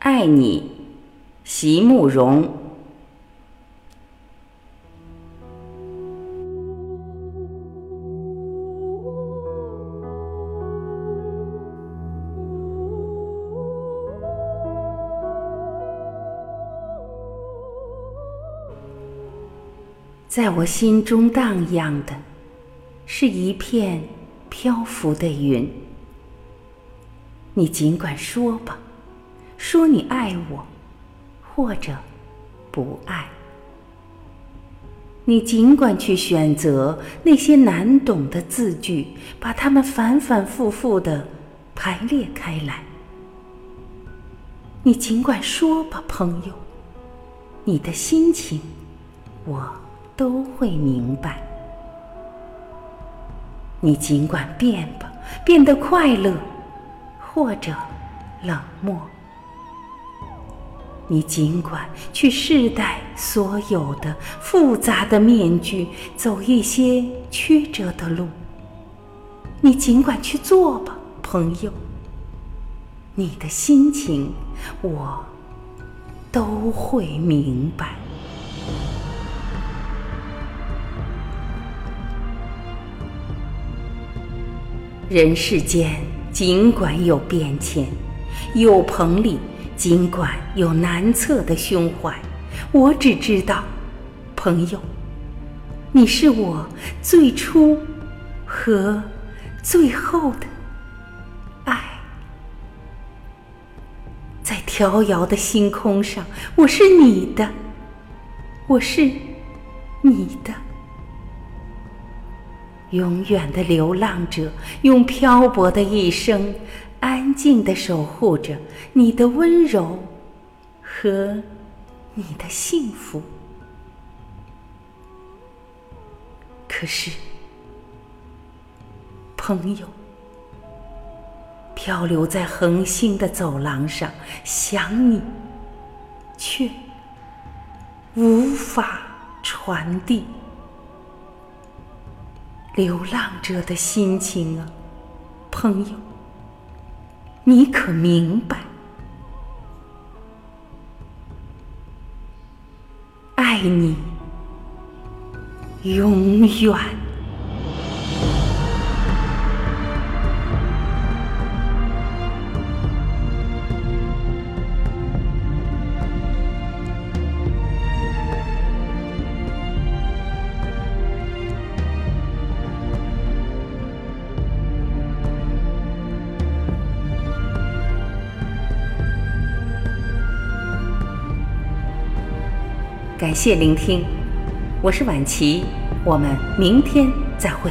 爱你，席慕容。在我心中荡漾的，是一片漂浮的云。你尽管说吧，说你爱我，或者不爱。你尽管去选择那些难懂的字句，把它们反反复复的排列开来。你尽管说吧，朋友，你的心情，我。都会明白。你尽管变吧，变得快乐，或者冷漠。你尽管去试戴所有的复杂的面具，走一些曲折的路。你尽管去做吧，朋友。你的心情，我都会明白。人世间尽管有变迁，有朋里尽管有难测的胸怀，我只知道，朋友，你是我最初和最后的爱。在迢遥的星空上，我是你的，我是你的。永远的流浪者，用漂泊的一生，安静的守护着你的温柔和你的幸福。可是，朋友，漂流在恒星的走廊上，想你，却无法传递。流浪者的心情啊，朋友，你可明白？爱你，永远。感谢聆听，我是晚琪，我们明天再会。